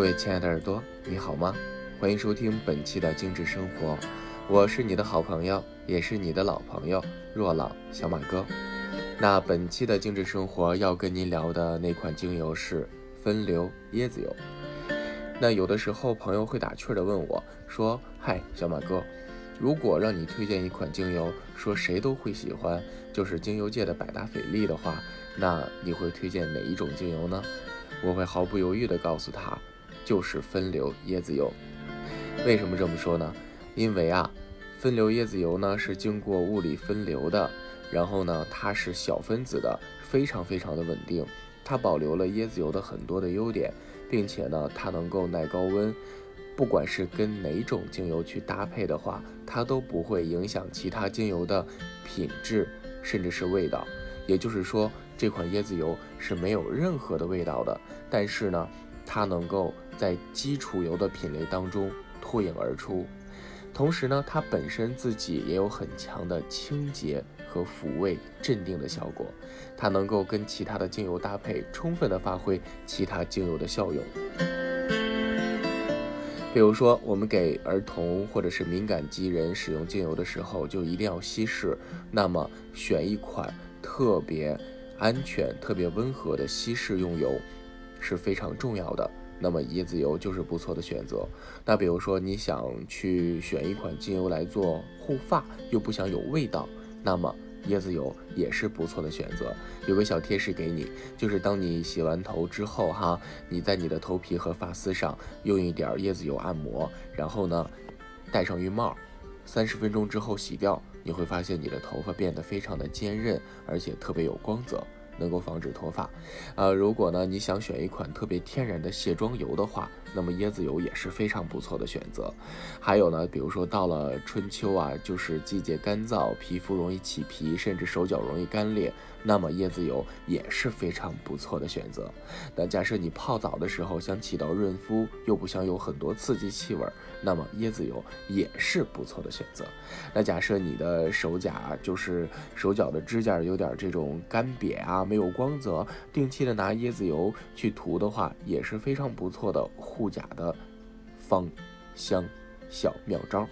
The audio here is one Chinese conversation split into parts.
各位亲爱的耳朵，你好吗？欢迎收听本期的精致生活，我是你的好朋友，也是你的老朋友若朗小马哥。那本期的精致生活要跟您聊的那款精油是分流椰子油。那有的时候朋友会打趣的问我说：“嗨，小马哥，如果让你推荐一款精油，说谁都会喜欢，就是精油界的百达翡丽的话，那你会推荐哪一种精油呢？”我会毫不犹豫地告诉他，就是分流椰子油。为什么这么说呢？因为啊，分流椰子油呢是经过物理分流的，然后呢它是小分子的，非常非常的稳定，它保留了椰子油的很多的优点，并且呢它能够耐高温，不管是跟哪种精油去搭配的话，它都不会影响其他精油的品质，甚至是味道。也就是说。这款椰子油是没有任何的味道的，但是呢，它能够在基础油的品类当中脱颖而出，同时呢，它本身自己也有很强的清洁和抚慰、镇定的效果，它能够跟其他的精油搭配，充分的发挥其他精油的效用。比如说，我们给儿童或者是敏感肌人使用精油的时候，就一定要稀释，那么选一款特别。安全、特别温和的稀释用油是非常重要的。那么椰子油就是不错的选择。那比如说你想去选一款精油来做护发，又不想有味道，那么椰子油也是不错的选择。有个小贴士给你，就是当你洗完头之后，哈，你在你的头皮和发丝上用一点椰子油按摩，然后呢，戴上浴帽，三十分钟之后洗掉。你会发现你的头发变得非常的坚韧，而且特别有光泽。能够防止脱发，呃，如果呢你想选一款特别天然的卸妆油的话，那么椰子油也是非常不错的选择。还有呢，比如说到了春秋啊，就是季节干燥，皮肤容易起皮，甚至手脚容易干裂，那么椰子油也是非常不错的选择。那假设你泡澡的时候想起到润肤，又不想有很多刺激气味，那么椰子油也是不错的选择。那假设你的手甲就是手脚的指甲有点这种干瘪啊。没有光泽，定期的拿椰子油去涂的话，也是非常不错的护甲的芳香小妙招。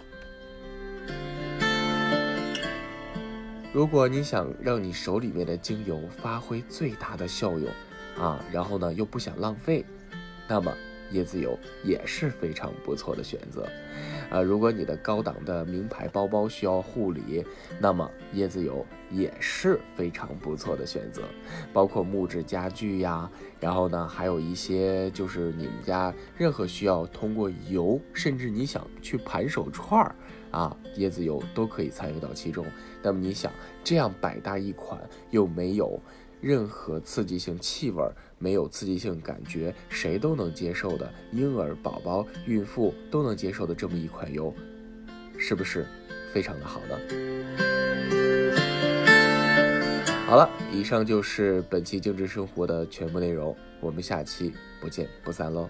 如果你想让你手里面的精油发挥最大的效用啊，然后呢又不想浪费，那么椰子油也是非常不错的选择。呃，如果你的高档的名牌包包需要护理，那么椰子油也是非常不错的选择。包括木质家具呀，然后呢，还有一些就是你们家任何需要通过油，甚至你想去盘手串儿啊，椰子油都可以参与到其中。那么你想，这样百搭一款又没有。任何刺激性气味没有刺激性感觉，谁都能接受的，婴儿、宝宝、孕妇都能接受的这么一款油，是不是非常的好呢？好了，以上就是本期精致生活的全部内容，我们下期不见不散喽。